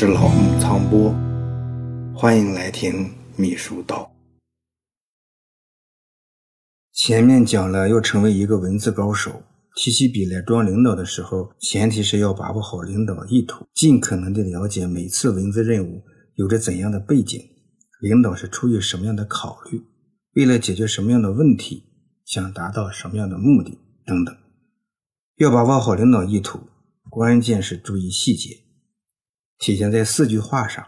是老木苍波，欢迎来听秘书道。前面讲了，要成为一个文字高手，提起笔来装领导的时候，前提是要把握好领导意图，尽可能的了解每次文字任务有着怎样的背景，领导是出于什么样的考虑，为了解决什么样的问题，想达到什么样的目的等等。要把握好领导意图，关键是注意细节。体现在四句话上，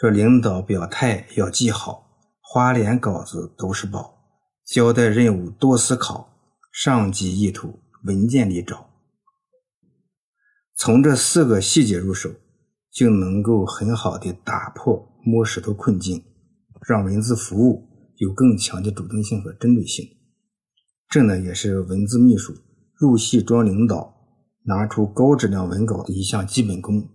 说领导表态要记好，花脸稿子都是宝，交代任务多思考，上级意图文件里找。从这四个细节入手，就能够很好的打破摸石头困境，让文字服务有更强的主动性和针对性。这呢，也是文字秘书入戏装领导，拿出高质量文稿的一项基本功。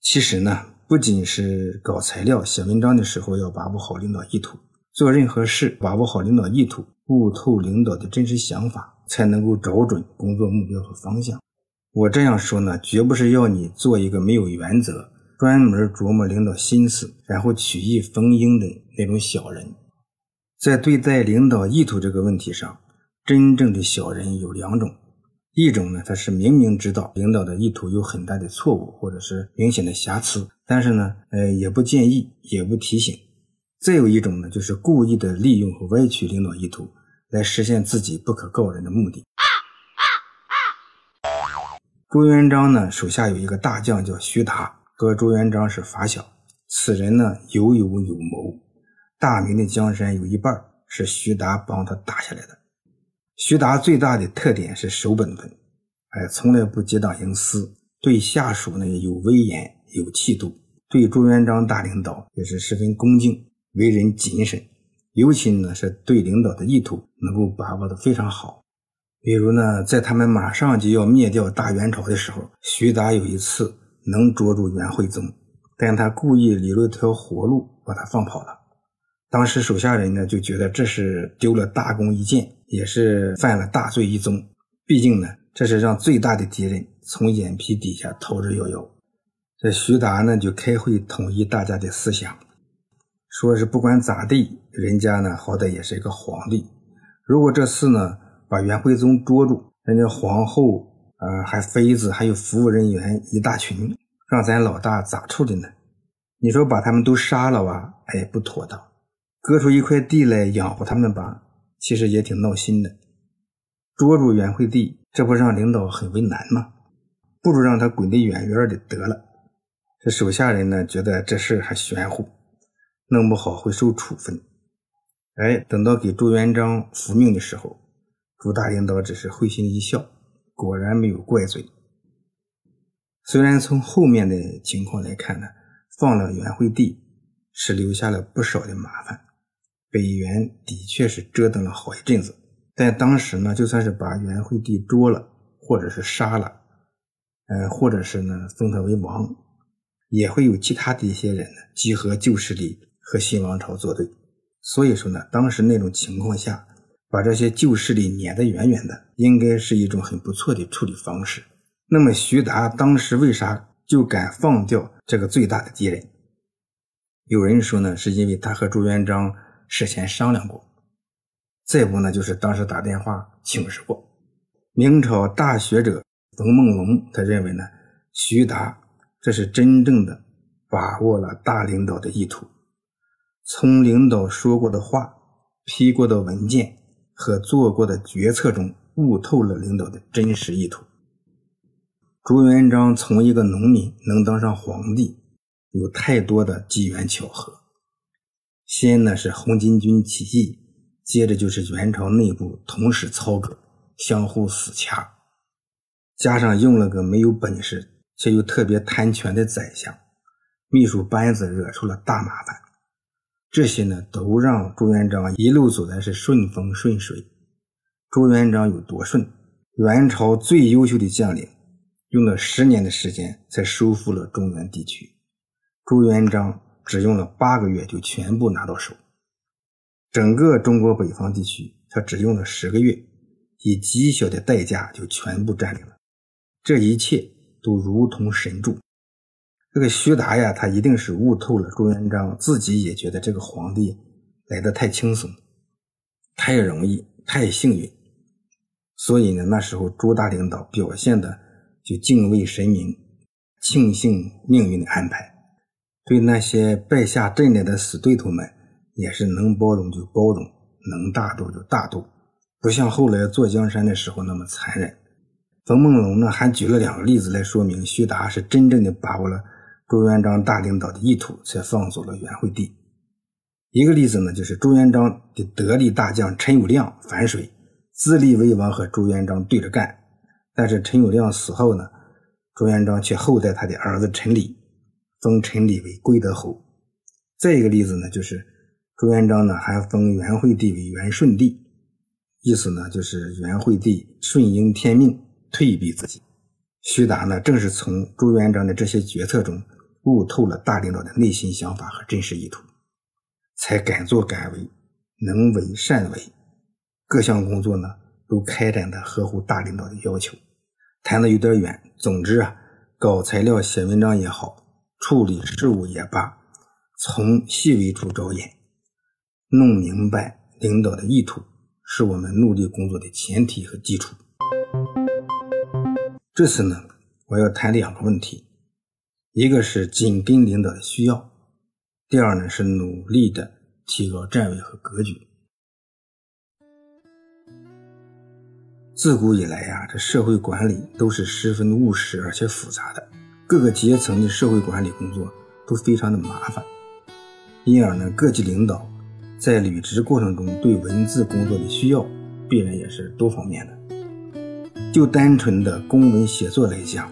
其实呢，不仅是搞材料、写文章的时候要把握好领导意图，做任何事把握好领导意图，悟透领导的真实想法，才能够找准工作目标和方向。我这样说呢，绝不是要你做一个没有原则、专门琢磨领导心思，然后曲意逢迎的那种小人。在对待领导意图这个问题上，真正的小人有两种。一种呢，他是明明知道领导的意图有很大的错误或者是明显的瑕疵，但是呢，呃，也不建议，也不提醒。再有一种呢，就是故意的利用和歪曲领导意图，来实现自己不可告人的目的。朱元璋呢，手下有一个大将叫徐达，和朱元璋是发小。此人呢，有勇有谋，大明的江山有一半是徐达帮他打下来的。徐达最大的特点是守本分，哎，从来不结党营私，对下属呢有威严有气度，对朱元璋大领导也是十分恭敬，为人谨慎，尤其呢是对领导的意图能够把握的非常好。比如呢，在他们马上就要灭掉大元朝的时候，徐达有一次能捉住元惠宗，但他故意留了条活路，把他放跑了。当时手下人呢就觉得这是丢了大功一件。也是犯了大罪一宗，毕竟呢，这是让最大的敌人从眼皮底下逃之夭夭。这徐达呢就开会统一大家的思想，说是不管咋地，人家呢好歹也是一个皇帝。如果这次呢把元惠宗捉住，人家皇后啊还妃子还有服务人员一大群，让咱老大咋处理呢？你说把他们都杀了吧？哎，不妥当。割出一块地来养活他们吧？其实也挺闹心的，捉住元惠帝，这不让领导很为难吗？不如让他滚得远远的得了。这手下人呢，觉得这事还玄乎，弄不好会受处分。哎，等到给朱元璋复命的时候，朱大领导只是会心一笑，果然没有怪罪。虽然从后面的情况来看呢，放了元惠帝是留下了不少的麻烦。北元的确是折腾了好一阵子，但当时呢，就算是把元惠帝捉了，或者是杀了，呃，或者是呢封他为王，也会有其他的一些人呢集合旧势力和新王朝作对。所以说呢，当时那种情况下，把这些旧势力撵得远远的，应该是一种很不错的处理方式。那么徐达当时为啥就敢放掉这个最大的敌人？有人说呢，是因为他和朱元璋。事先商量过，再不呢就是当时打电话请示过。明朝大学者冯梦龙，他认为呢，徐达这是真正的把握了大领导的意图，从领导说过的话、批过的文件和做过的决策中悟透了领导的真实意图。朱元璋从一个农民能当上皇帝，有太多的机缘巧合。先呢是红巾军起义，接着就是元朝内部同时操戈，相互死掐，加上用了个没有本事却又特别贪权的宰相，秘书班子惹出了大麻烦。这些呢都让朱元璋一路走来是顺风顺水。朱元璋有多顺？元朝最优秀的将领用了十年的时间才收复了中原地区，朱元璋。只用了八个月就全部拿到手，整个中国北方地区他只用了十个月，以极小的代价就全部占领了。这一切都如同神助。这个徐达呀，他一定是悟透了朱元璋自己也觉得这个皇帝来的太轻松、太容易、太幸运，所以呢，那时候朱大领导表现的就敬畏神明、庆幸命运的安排，对那些败下阵来的死对头们也是能包容就包容，能大度就大度，不像后来坐江山的时候那么残忍。冯梦龙呢，还举了两个例子来说明徐达是真正的把握了。朱元璋大领导的意图，才放走了元惠帝。一个例子呢，就是朱元璋的得力大将陈友谅反水，自立为王，和朱元璋对着干。但是陈友谅死后呢，朱元璋却厚待他的儿子陈理，封陈理为归德侯。再一个例子呢，就是朱元璋呢还封元惠帝为元顺帝，意思呢就是元惠帝顺应天命，退避自己。徐达呢，正是从朱元璋的这些决策中。悟透了大领导的内心想法和真实意图，才敢作敢为，能为善为，各项工作呢都开展的合乎大领导的要求。谈的有点远，总之啊，搞材料、写文章也好，处理事务也罢，从细微处着眼，弄明白领导的意图，是我们努力工作的前提和基础。这次呢，我要谈两个问题。一个是紧跟领导的需要，第二呢是努力的提高站位和格局。自古以来呀，这社会管理都是十分务实而且复杂的，各个阶层的社会管理工作都非常的麻烦，因而呢，各级领导在履职过程中对文字工作的需要，必然也是多方面的。就单纯的公文写作来讲。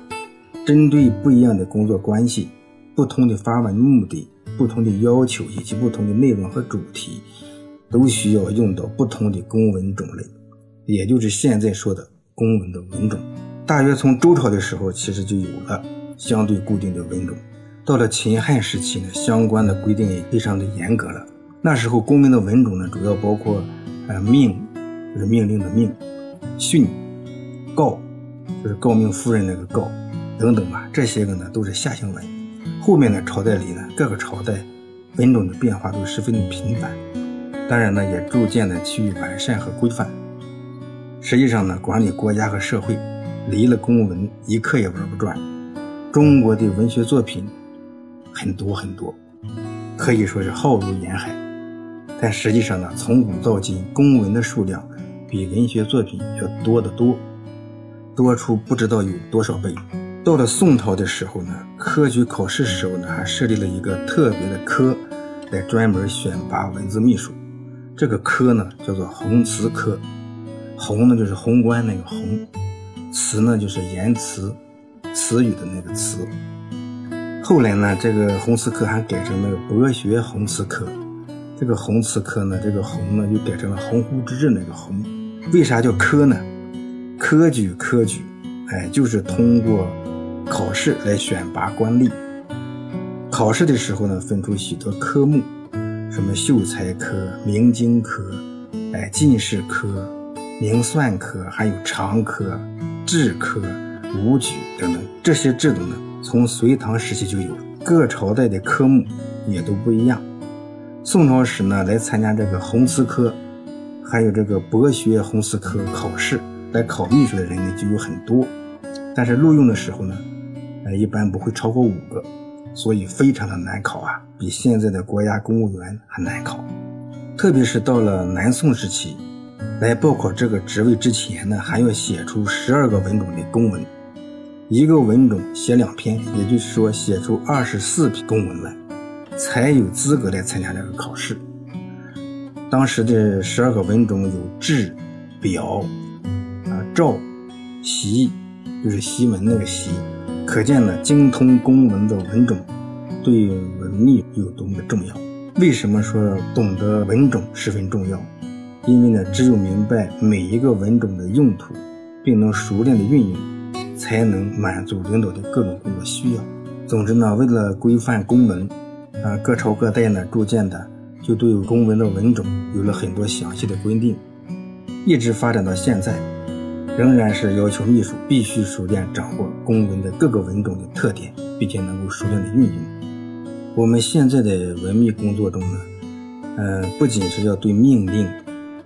针对不一样的工作关系、不同的发文目的、不同的要求以及不同的内容和主题，都需要用到不同的公文种类，也就是现在说的公文的文种。大约从周朝的时候，其实就有了相对固定的文种。到了秦汉时期呢，相关的规定也非常的严格了。那时候公文的文种呢，主要包括呃命，就是命令的命；训、告，就是诰命夫人那个告。等等吧，这些个呢都是下行文。后面的朝代里呢，各个朝代文种的变化都十分的频繁，当然呢也逐渐的趋于完善和规范。实际上呢，管理国家和社会离了公文一刻也玩不转。中国的文学作品很多很多，可以说是浩如烟海。但实际上呢，从古到今，公文的数量比文学作品要多得多，多出不知道有多少倍。到了宋朝的时候呢，科举考试时候呢，还设立了一个特别的科，来专门选拔文字秘书。这个科呢，叫做弘词科。弘呢，就是宏观那个弘；词呢，就是言辞、词语的那个词。后来呢，这个红词科还改成那个博学红词科。这个红词科呢，这个红呢，就改成了鸿鹄之志那个鸿。为啥叫科呢？科举，科举，哎，就是通过。考试来选拔官吏，考试的时候呢，分出许多科目，什么秀才科、明经科、哎进士科、明算科，还有常科、制科、武举等等。这些制度呢，从隋唐时期就有，各朝代的科目也都不一样。宋朝时呢，来参加这个弘词科，还有这个博学弘词科考试来考秘书的人呢，就有很多，但是录用的时候呢。呃一般不会超过五个，所以非常的难考啊，比现在的国家公务员还难考。特别是到了南宋时期，来报考这个职位之前呢，还要写出十二个文种的公文，一个文种写两篇，也就是说写出二十四篇公文来，才有资格来参加这个考试。当时的十二个文种有制、表、啊诏、檄，就是檄文那个檄。可见呢，精通公文的文种，对文秘有多么的重要。为什么说懂得文种十分重要？因为呢，只有明白每一个文种的用途，并能熟练的运用，才能满足领导的各种工作需要。总之呢，为了规范公文，啊，各朝各代呢，逐渐的就对公文的文种有了很多详细的规定，一直发展到现在。仍然是要求秘书必须熟练掌握公文的各个文种的特点，并且能够熟练的运用。我们现在的文秘工作中呢，呃，不仅是要对命令、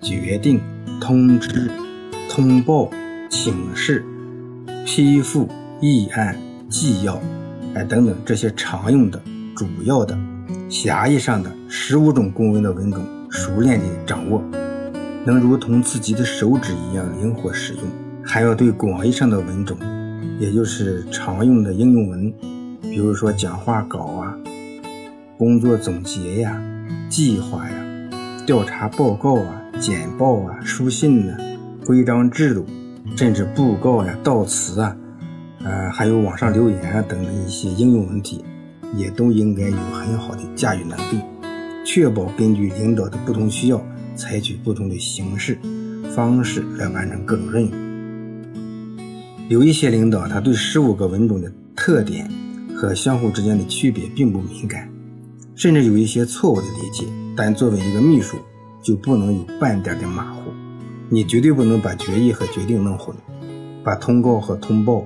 决定、通知、通报、请示、批复、议案、纪要，哎等等这些常用的、主要的、狭义上的十五种公文的文种熟练的掌握。能如同自己的手指一样灵活使用，还要对广义上的文种，也就是常用的应用文，比如说讲话稿啊、工作总结呀、计划呀、调查报告啊、简报啊、书信呢、规章制度，甚至布告呀、悼词啊，呃，还有网上留言啊等一些应用问题，也都应该有很好的驾驭能力，确保根据领导的不同需要。采取不同的形式、方式来完成各种任务。有一些领导，他对十五个文种的特点和相互之间的区别并不敏感，甚至有一些错误的理解。但作为一个秘书，就不能有半点的马虎。你绝对不能把决议和决定弄混，把通告和通报、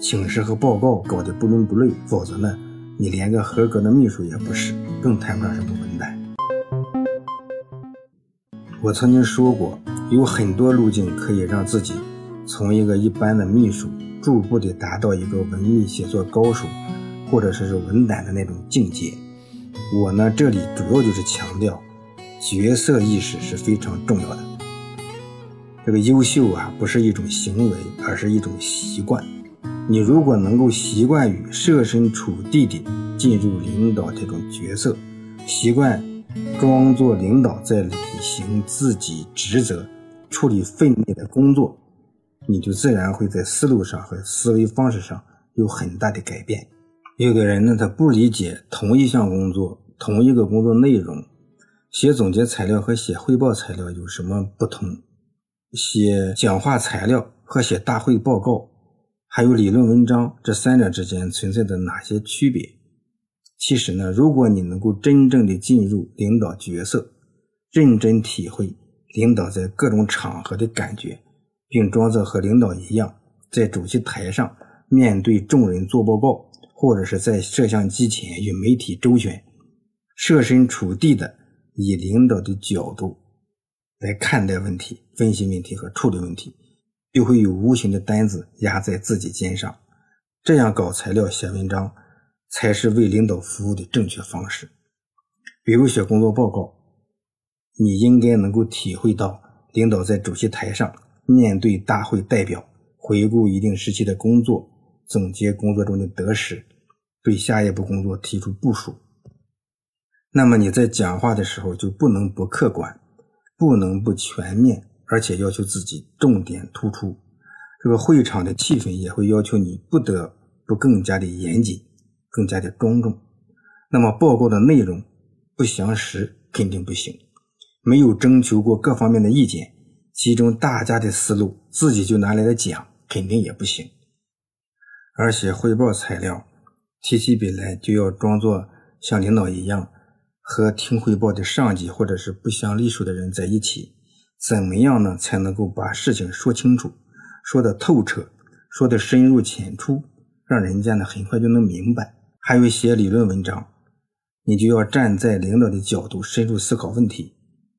请示和报告搞得不伦不类。否则呢，你连个合格的秘书也不是，更谈不上什么文胆。我曾经说过，有很多路径可以让自己从一个一般的秘书，逐步的达到一个文秘写作高手，或者说是文胆的那种境界。我呢，这里主要就是强调，角色意识是非常重要的。这个优秀啊，不是一种行为，而是一种习惯。你如果能够习惯于设身处地的进入领导这种角色，习惯。装作领导在履行自己职责、处理分内的工作，你就自然会在思路上和思维方式上有很大的改变。有的人呢，他不理解同一项工作、同一个工作内容，写总结材料和写汇报材料有什么不同？写讲话材料和写大会报告，还有理论文章，这三者之间存在的哪些区别？其实呢，如果你能够真正的进入领导角色，认真体会领导在各种场合的感觉，并装作和领导一样，在主席台上面对众人做报告，或者是在摄像机前与媒体周旋，设身处地的以领导的角度来看待问题、分析问题和处理问题，就会有无形的担子压在自己肩上。这样搞材料、写文章。才是为领导服务的正确方式。比如写工作报告，你应该能够体会到领导在主席台上面对大会代表，回顾一定时期的工作，总结工作中的得失，对下一步工作提出部署。那么你在讲话的时候就不能不客观，不能不全面，而且要求自己重点突出。这个会场的气氛也会要求你不得不更加的严谨。更加的庄重，那么报告的内容不详实肯定不行，没有征求过各方面的意见，集中大家的思路自己就拿来了讲，肯定也不行。而且汇报材料提起笔来就要装作像领导一样，和听汇报的上级或者是不相隶属的人在一起，怎么样呢？才能够把事情说清楚，说的透彻，说的深入浅出，让人家呢很快就能明白。还有写理论文章，你就要站在领导的角度深入思考问题，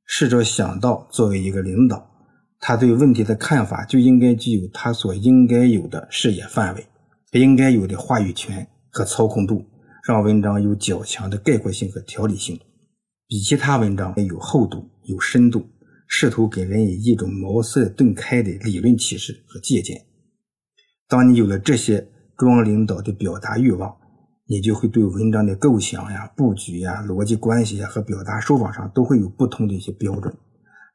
试着想到作为一个领导，他对问题的看法就应该具有他所应该有的视野范围，应该有的话语权和操控度，让文章有较强的概括性和条理性，比其他文章有厚度、有深度，试图给人以一种茅塞顿开的理论启示和借鉴。当你有了这些装领导的表达欲望，你就会对文章的构想呀、布局呀、逻辑关系呀和表达手法上都会有不同的一些标准。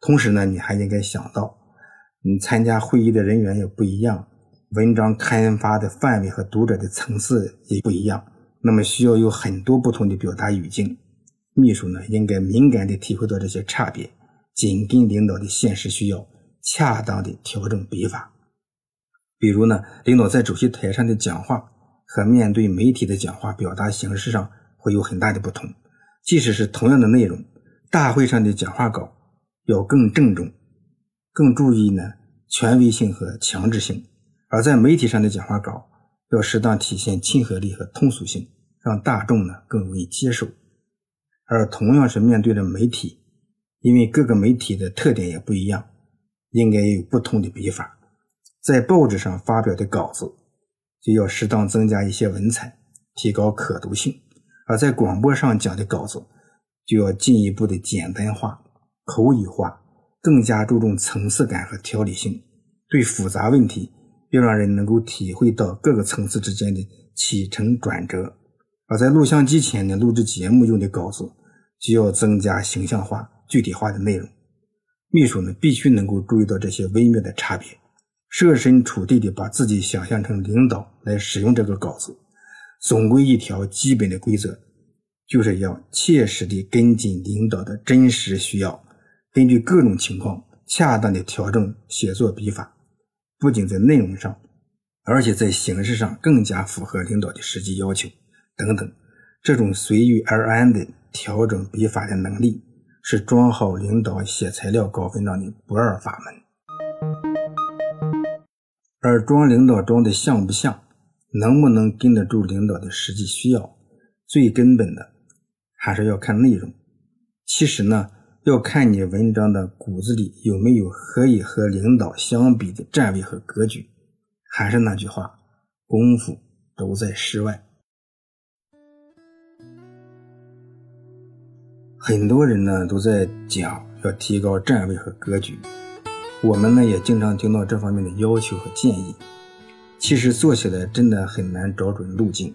同时呢，你还应该想到，你参加会议的人员也不一样，文章刊发的范围和读者的层次也不一样，那么需要有很多不同的表达语境。秘书呢，应该敏感地体会到这些差别，紧跟领导的现实需要，恰当的调整笔法。比如呢，领导在主席台上的讲话。和面对媒体的讲话表达形式上会有很大的不同，即使是同样的内容，大会上的讲话稿要更郑重，更注意呢权威性和强制性；而在媒体上的讲话稿要适当体现亲和力和通俗性，让大众呢更容易接受。而同样是面对着媒体，因为各个媒体的特点也不一样，应该有不同的笔法。在报纸上发表的稿子，就要适当增加一些文采，提高可读性；而在广播上讲的稿子，就要进一步的简单化、口语化，更加注重层次感和条理性。对复杂问题，要让人能够体会到各个层次之间的起承转折。而在录像机前呢，录制节目用的稿子。就要增加形象化、具体化的内容。秘书呢，必须能够注意到这些微妙的差别，设身处地的把自己想象成领导来使用这个稿子。总归一条基本的规则，就是要切实的跟进领导的真实需要，根据各种情况恰当的调整写作笔法，不仅在内容上，而且在形式上更加符合领导的实际要求等等。这种随遇而安的。调整笔法的能力是装好领导写材料稿文章的不二法门。而装领导装的像不像，能不能跟得住领导的实际需要，最根本的还是要看内容。其实呢，要看你文章的骨子里有没有可以和领导相比的站位和格局。还是那句话，功夫都在室外。很多人呢都在讲要提高站位和格局，我们呢也经常听到这方面的要求和建议。其实做起来真的很难找准路径，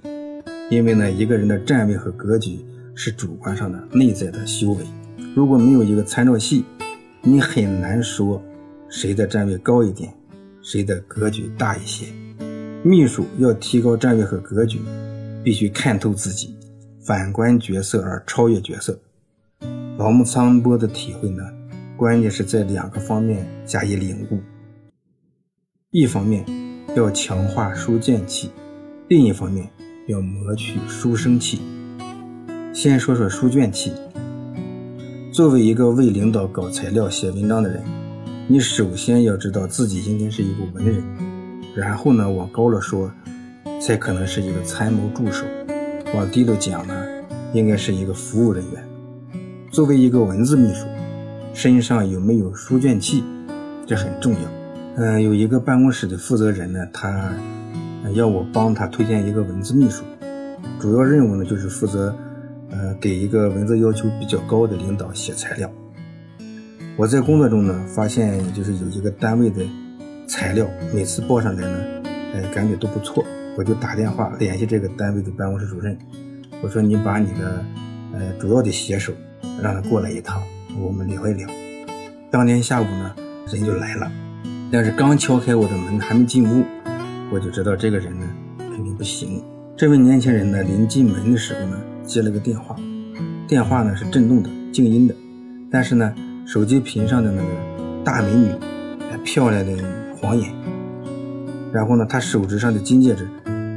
因为呢一个人的站位和格局是主观上的内在的修为。如果没有一个参照系，你很难说谁的站位高一点，谁的格局大一些。秘书要提高站位和格局，必须看透自己，反观角色而超越角色。老木苍波的体会呢，关键是在两个方面加以领悟。一方面要强化书卷气，另一方面要磨去书生气。先说说书卷气。作为一个为领导搞材料、写文章的人，你首先要知道自己应该是一个文人，然后呢，往高了说，才可能是一个参谋助手；往低了讲呢，应该是一个服务人员。作为一个文字秘书，身上有没有书卷气，这很重要。嗯，有一个办公室的负责人呢，他要我帮他推荐一个文字秘书，主要任务呢就是负责，呃，给一个文字要求比较高的领导写材料。我在工作中呢，发现就是有一个单位的材料，每次报上来呢，呃，感觉都不错，我就打电话联系这个单位的办公室主任，我说你把你的，呃，主要的写手。让他过来一趟，我们聊一聊。当天下午呢，人就来了，但是刚敲开我的门，还没进屋，我就知道这个人呢肯定不行。这位年轻人呢，临进门的时候呢，接了个电话，电话呢是震动的、静音的，但是呢，手机屏上的那个大美女，漂亮的晃眼，然后呢，他手指上的金戒指，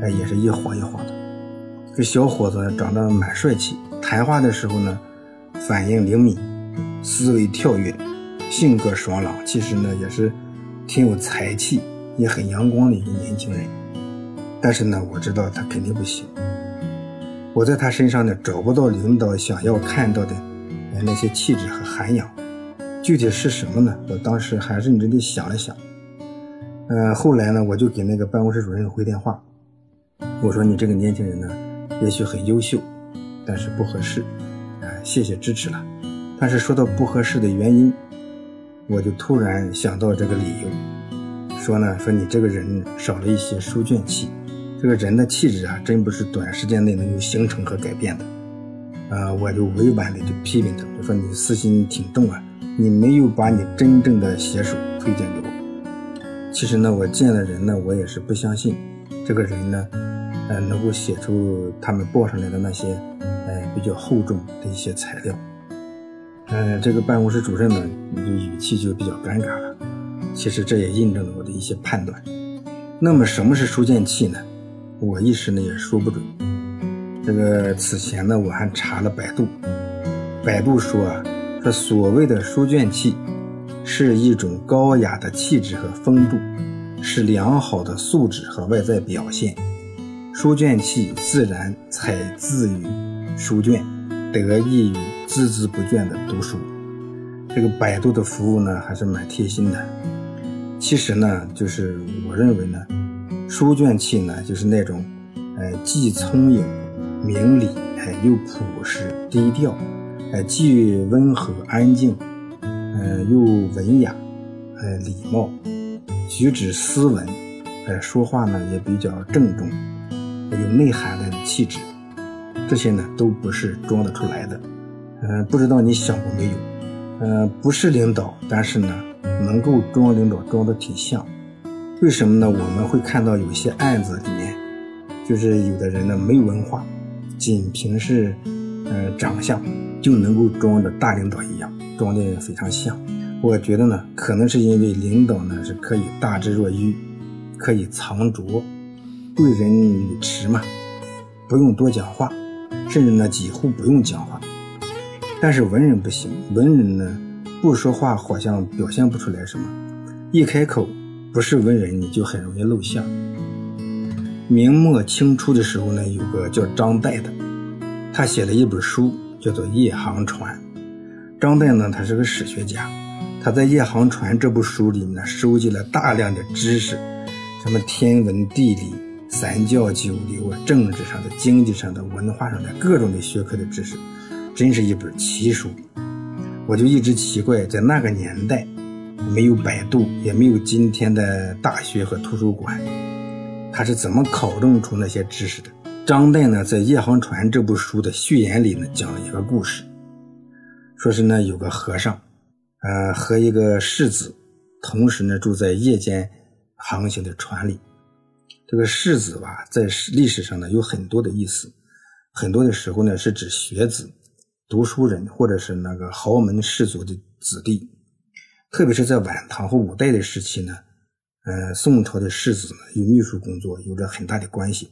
哎，也是一晃一晃的。这小伙子长得蛮帅气，谈话的时候呢。反应灵敏，思维跳跃，性格爽朗，其实呢也是挺有才气，也很阳光的一个年轻人。但是呢，我知道他肯定不行。我在他身上呢找不到领导想要看到的那些气质和涵养。具体是什么呢？我当时还认真的想了想。嗯，后来呢，我就给那个办公室主任回电话，我说：“你这个年轻人呢，也许很优秀，但是不合适。”谢谢支持了，但是说到不合适的原因，我就突然想到这个理由，说呢，说你这个人少了一些书卷气，这个人的气质啊，真不是短时间内能够形成和改变的，啊，我就委婉的就批评他，我说你私心挺重啊，你没有把你真正的写手推荐给我。其实呢，我见了人呢，我也是不相信这个人呢，呃，能够写出他们报上来的那些。呃比较厚重的一些材料，呃，这个办公室主任呢，就语气就比较尴尬了。其实这也印证了我的一些判断。那么什么是书卷气呢？我一时呢也说不准。这个此前呢我还查了百度，百度说啊，说所谓的书卷气，是一种高雅的气质和风度，是良好的素质和外在表现。书卷气自然采自于书卷，得益于孜孜不倦的读书。这个百度的服务呢，还是蛮贴心的。其实呢，就是我认为呢，书卷气呢，就是那种，呃，既聪颖、明理，哎，又朴实低调，哎，既温和安静。呃，又文雅，呃，礼貌，举止斯文，呃，说话呢也比较郑重，有内涵的气质，这些呢都不是装得出来的。嗯，不知道你想过没有？嗯，不是领导，但是呢，能够装领导，装得挺像。为什么呢？我们会看到有些案子里面，就是有的人呢没文化，仅凭是，呃，长相就能够装的大领导一样。装的非常像，我觉得呢，可能是因为领导呢是可以大智若愚，可以藏拙，贵人语迟嘛，不用多讲话，甚至呢几乎不用讲话。但是文人不行，文人呢不说话好像表现不出来什么，一开口不是文人你就很容易露馅。明末清初的时候呢，有个叫张岱的，他写了一本书，叫做《夜航船》。张岱呢，他是个史学家，他在《夜航船》这部书里面收集了大量的知识，什么天文、地理、三教九流啊，政治上的、经济上的、文化上的各种的学科的知识，真是一本奇书。我就一直奇怪，在那个年代，没有百度，也没有今天的大学和图书馆，他是怎么考证出那些知识的？张岱呢，在《夜航船》这部书的序言里呢，讲了一个故事。说是呢，有个和尚，呃，和一个世子，同时呢住在夜间航行的船里。这个世子吧，在历史上呢有很多的意思，很多的时候呢是指学子、读书人，或者是那个豪门世族的子弟。特别是在晚唐和五代的时期呢，呃，宋朝的世子呢与秘书工作有着很大的关系，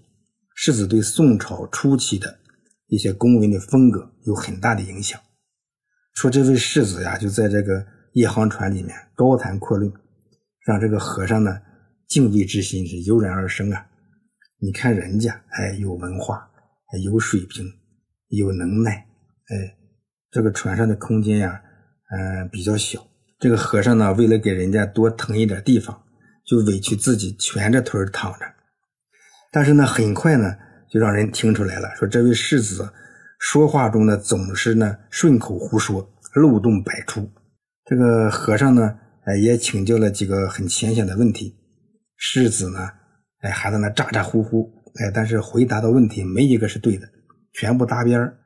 世子对宋朝初期的一些公文的风格有很大的影响。说这位世子呀，就在这个夜航船里面高谈阔论，让这个和尚呢敬畏之心是油然而生啊！你看人家，哎，有文化，有水平，有能耐，哎，这个船上的空间呀，嗯，比较小。这个和尚呢，为了给人家多腾一点地方，就委屈自己蜷着腿躺着。但是呢，很快呢，就让人听出来了，说这位世子。说话中呢，总是呢顺口胡说，漏洞百出。这个和尚呢，哎，也请教了几个很浅显的问题。世子呢，哎，还在那咋咋呼呼，哎，但是回答的问题没一个是对的，全部搭边儿。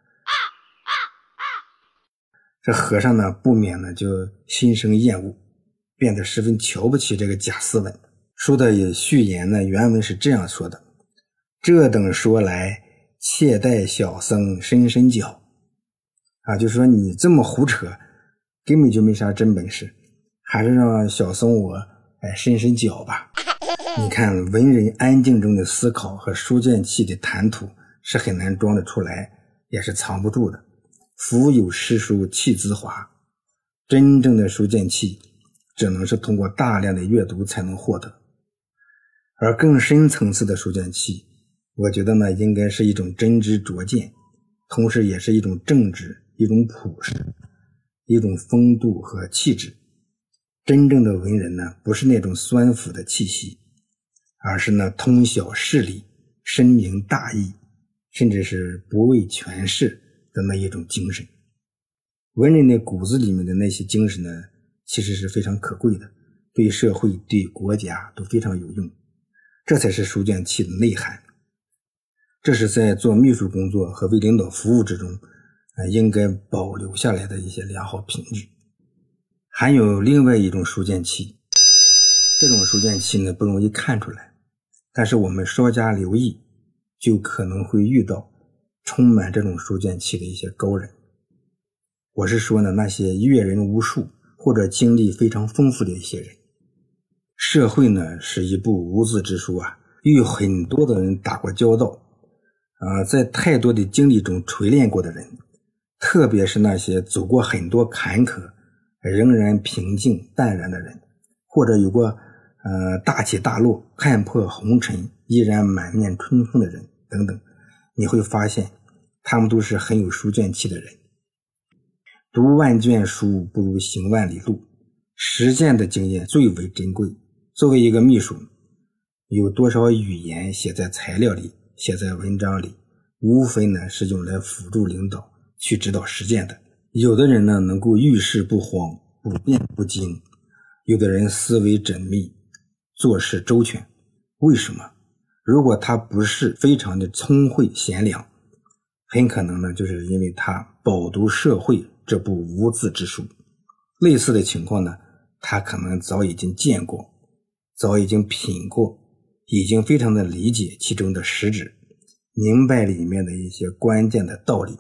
这和尚呢，不免呢就心生厌恶，变得十分瞧不起这个贾斯文。书的序言呢，原文是这样说的：“这等说来。”且待小僧伸伸脚，啊，就说你这么胡扯，根本就没啥真本事，还是让小僧我哎伸伸脚吧。你看文人安静中的思考和书卷气的谈吐是很难装得出来，也是藏不住的。腹有诗书气自华，真正的书卷气只能是通过大量的阅读才能获得，而更深层次的书卷气。我觉得呢，应该是一种真知灼见，同时也是一种正直、一种朴实、一种风度和气质。真正的文人呢，不是那种酸腐的气息，而是那通晓事理、深明大义，甚至是不畏权势的那一种精神。文人的骨子里面的那些精神呢，其实是非常可贵的，对社会、对国家都非常有用。这才是书卷气的内涵。这是在做秘书工作和为领导服务之中，啊，应该保留下来的一些良好品质。还有另外一种书卷气，这种书卷气呢不容易看出来，但是我们稍加留意，就可能会遇到充满这种书卷气的一些高人。我是说呢，那些阅人无数或者经历非常丰富的一些人。社会呢是一部无字之书啊，与很多的人打过交道。啊，在太多的经历中锤炼过的人，特别是那些走过很多坎坷、仍然平静淡然的人，或者有过呃大起大落、看破红尘依然满面春风的人等等，你会发现，他们都是很有书卷气的人。读万卷书不如行万里路，实践的经验最为珍贵。作为一个秘书，有多少语言写在材料里、写在文章里，无非呢是用来辅助领导去指导实践的。有的人呢能够遇事不慌、不变不惊；有的人思维缜密、做事周全。为什么？如果他不是非常的聪慧贤良，很可能呢就是因为他饱读社会这部无字之书。类似的情况呢，他可能早已经见过。早已经品过，已经非常的理解其中的实质，明白里面的一些关键的道理。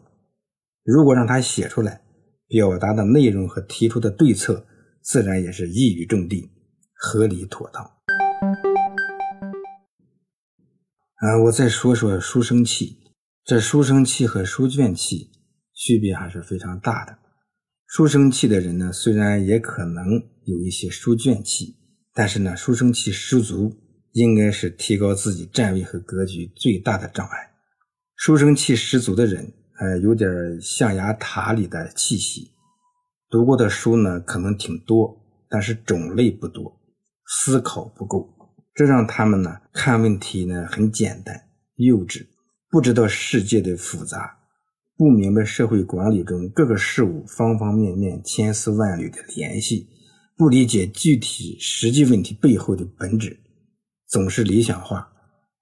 如果让他写出来，表达的内容和提出的对策，自然也是一语中的，合理妥当。啊，我再说说书生气，这书生气和书卷气区别还是非常大的。书生气的人呢，虽然也可能有一些书卷气。但是呢，书生气十足，应该是提高自己站位和格局最大的障碍。书生气十足的人，呃，有点象牙塔里的气息。读过的书呢，可能挺多，但是种类不多，思考不够，这让他们呢看问题呢很简单、幼稚，不知道世界的复杂，不明白社会管理中各个事物方方面面、千丝万缕的联系。不理解具体实际问题背后的本质，总是理想化、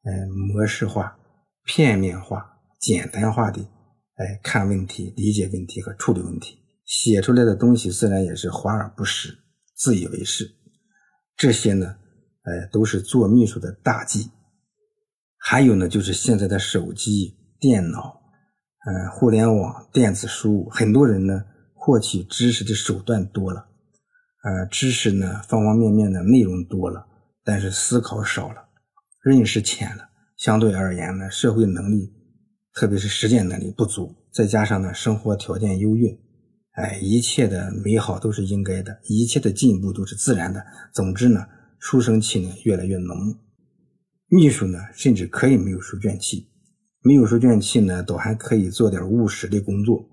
嗯模式化、片面化、简单化的哎看问题、理解问题和处理问题，写出来的东西自然也是华而不实、自以为是。这些呢，哎都是做秘书的大忌。还有呢，就是现在的手机、电脑、嗯互联网、电子书，很多人呢获取知识的手段多了。呃，知识呢，方方面面的内容多了，但是思考少了，认识浅了。相对而言呢，社会能力，特别是实践能力不足，再加上呢，生活条件优越，哎，一切的美好都是应该的，一切的进步都是自然的。总之呢，书生气呢越来越浓。秘书呢，甚至可以没有书卷气，没有书卷气呢，都还可以做点务实的工作，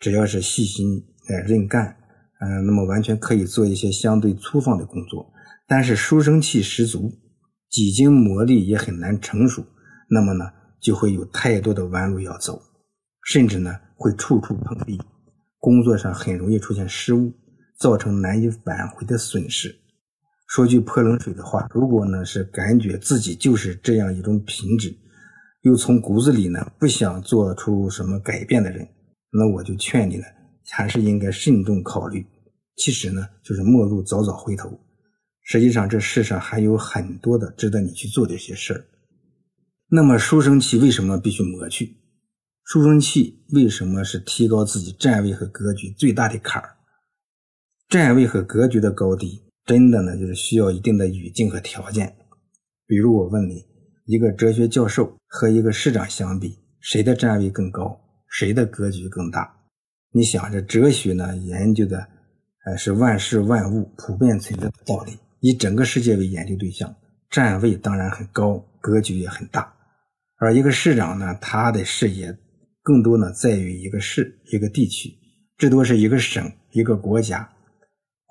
只要是细心哎认干。嗯，那么完全可以做一些相对粗放的工作，但是书生气十足，几经磨砺也很难成熟，那么呢，就会有太多的弯路要走，甚至呢会处处碰壁，工作上很容易出现失误，造成难以挽回的损失。说句泼冷水的话，如果呢是感觉自己就是这样一种品质，又从骨子里呢不想做出什么改变的人，那我就劝你呢，还是应该慎重考虑。其实呢，就是末路早早回头。实际上，这世上还有很多的值得你去做的一些事儿。那么，书生气为什么必须磨去？书生气为什么是提高自己站位和格局最大的坎儿？站位和格局的高低，真的呢，就是需要一定的语境和条件。比如我问你，一个哲学教授和一个市长相比，谁的站位更高？谁的格局更大？你想，这哲学呢，研究的。呃，是万事万物普遍存在的道理，以整个世界为研究对象，站位当然很高，格局也很大。而一个市长呢，他的视野更多呢在于一个市、一个地区，至多是一个省、一个国家。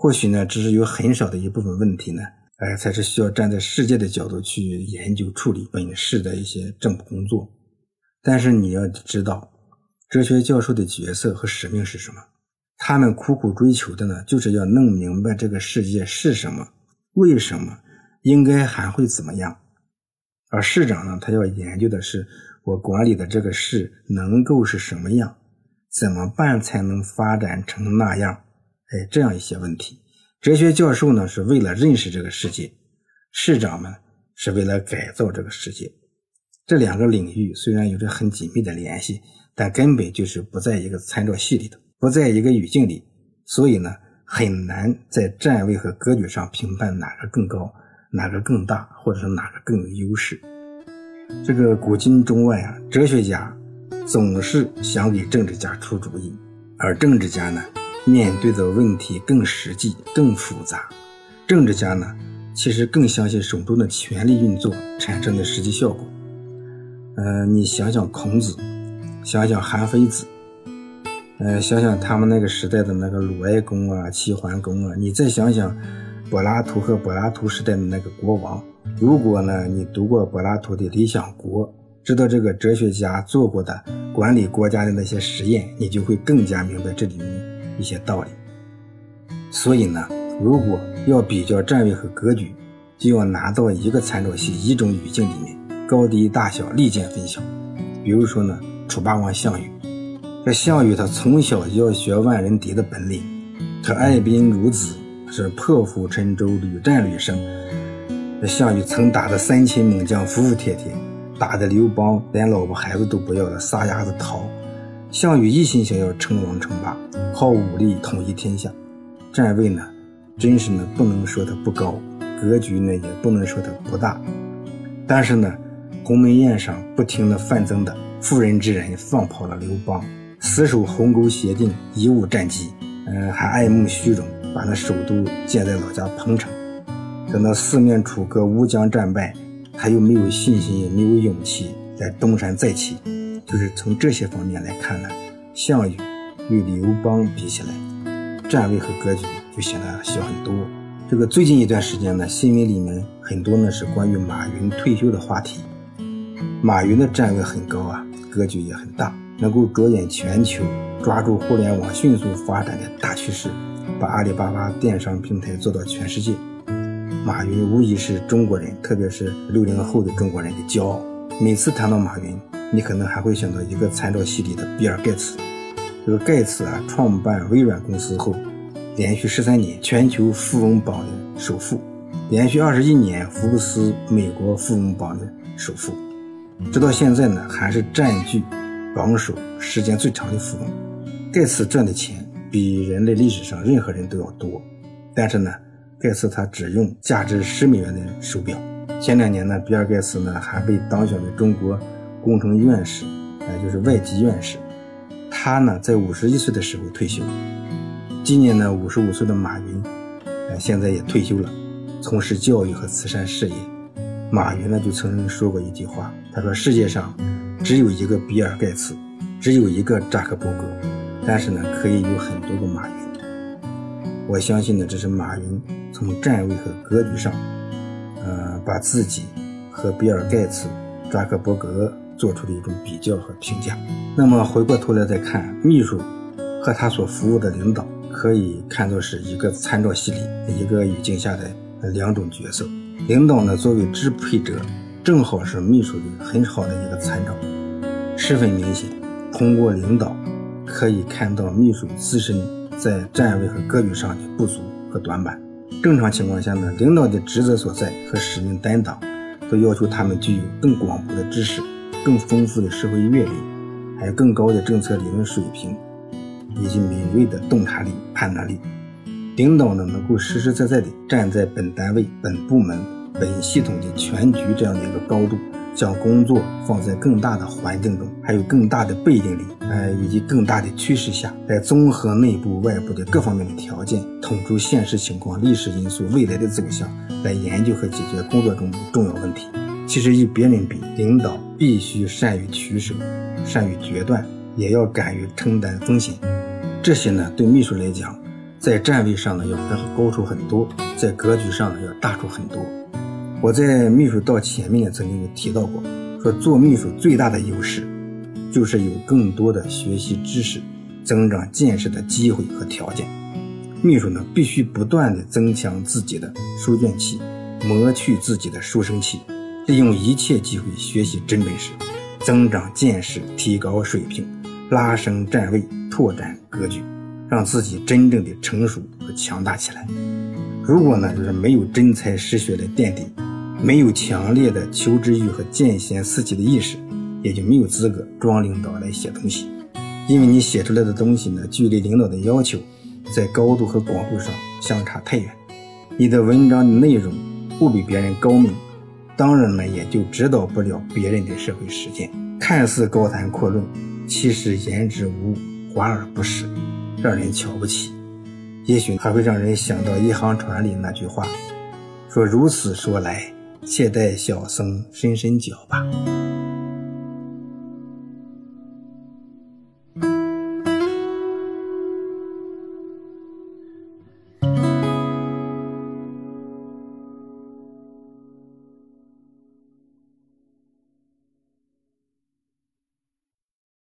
或许呢，只是有很少的一部分问题呢，哎，才是需要站在世界的角度去研究处理本市的一些政府工作。但是你要知道，哲学教授的角色和使命是什么？他们苦苦追求的呢，就是要弄明白这个世界是什么，为什么，应该还会怎么样。而市长呢，他要研究的是我管理的这个市能够是什么样，怎么办才能发展成那样？哎，这样一些问题。哲学教授呢，是为了认识这个世界；市长们是为了改造这个世界。这两个领域虽然有着很紧密的联系，但根本就是不在一个参照系里头。不在一个语境里，所以呢，很难在站位和格局上评判哪个更高，哪个更大，或者是哪个更有优势。这个古今中外啊，哲学家总是想给政治家出主意，而政治家呢，面对的问题更实际、更复杂。政治家呢，其实更相信手中的权力运作产生的实际效果。嗯，你想想孔子，想想韩非子，嗯，想想他们那个时代的那个鲁哀公啊、齐桓公啊，你再想想柏拉图和柏拉图时代的那个国王。如果呢，你读过柏拉图的《理想国》，知道这个哲学家做过的管理国家的那些实验，你就会更加明白这里面一些道理。所以呢。如果要比较站位和格局，就要拿到一个参照系一种语境里面，高低大小立见分晓。比如说呢，楚霸王项羽，这项羽他从小就要学万人敌的本领，他爱兵如子，是破釜沉舟，屡战屡胜。这项羽曾打得三秦猛将服服帖帖，打得刘邦连老婆孩子都不要了，撒丫子逃。项羽一心想要称王称霸，靠武力统一天下，站位呢？真是呢，不能说他不高，格局呢也不能说他不大，但是呢，鸿门宴上不停的范增的妇人之仁放跑了刘邦，死守鸿沟协定，贻误战机，嗯，还爱慕虚荣，把那首都建在老家彭城，等到四面楚歌，乌江战败，他又没有信心，也没有勇气再东山再起，就是从这些方面来看呢，项羽与刘邦比起来，站位和格局。就显得小很多。这个最近一段时间呢，新闻里面很多呢是关于马云退休的话题。马云的站位很高啊，格局也很大，能够着眼全球，抓住互联网迅速发展的大趋势，把阿里巴巴电商平台做到全世界。马云无疑是中国人，特别是六零后的中国人的骄傲。每次谈到马云，你可能还会想到一个参照系里的比尔盖茨。这个盖茨啊，创办微软公司后。连续十三年全球富翁榜的首富，连续二十一年福布斯美国富翁榜的首富，直到现在呢还是占据榜首时间最长的富翁。盖茨赚的钱比人类历史上任何人都要多，但是呢，盖茨他只用价值十美元的手表。前两年呢，比尔盖茨呢还被当选为中国工程院士，也就是外籍院士。他呢在五十一岁的时候退休。今年呢，五十五岁的马云，呃，现在也退休了，从事教育和慈善事业。马云呢，就曾经说过一句话，他说：“世界上只有一个比尔盖茨，只有一个扎克伯格，但是呢，可以有很多个马云。”我相信呢，这是马云从站位和格局上，呃，把自己和比尔盖茨、扎克伯格做出的一种比较和评价。那么回过头来再看秘书和他所服务的领导。可以看作是一个参照系里一个语境下的两种角色。领导呢，作为支配者，正好是秘书的很好的一个参照。十分明显，通过领导可以看到秘书自身在站位和格局上的不足和短板。正常情况下呢，领导的职责所在和使命担当，都要求他们具有更广博的知识、更丰富的社会阅历，还有更高的政策理论水平。以及敏锐的洞察力、判断力，领导呢能够实实在在地站在本单位、本部门、本系统的全局这样的一个高度，将工作放在更大的环境中，还有更大的背景里，呃，以及更大的趋势下，来综合内部、外部的各方面的条件，统筹现实情况、历史因素、未来的走向，来研究和解决工作中的重要问题。其实与别人比，领导必须善于取舍，善于决断，也要敢于承担风险。这些呢，对秘书来讲，在站位上呢要高出很多，在格局上呢要大出很多。我在秘书到前面曾经有提到过，说做秘书最大的优势，就是有更多的学习知识、增长见识的机会和条件。秘书呢必须不断的增强自己的书卷气，磨去自己的书生气，利用一切机会学习真本事，增长见识，提高水平。拉升站位，拓展格局，让自己真正的成熟和强大起来。如果呢，就是没有真才实学的垫底，没有强烈的求知欲和见贤思齐的意识，也就没有资格装领导来写东西。因为你写出来的东西呢，距离领导的要求在高度和广度上相差太远。你的文章的内容不比别人高明，当然呢，也就指导不了别人的社会实践。看似高谈阔论。其实言之无物，华而不实。让人瞧不起，也许还会让人想到一行船里那句话，说如此说来，且待小僧伸伸脚吧。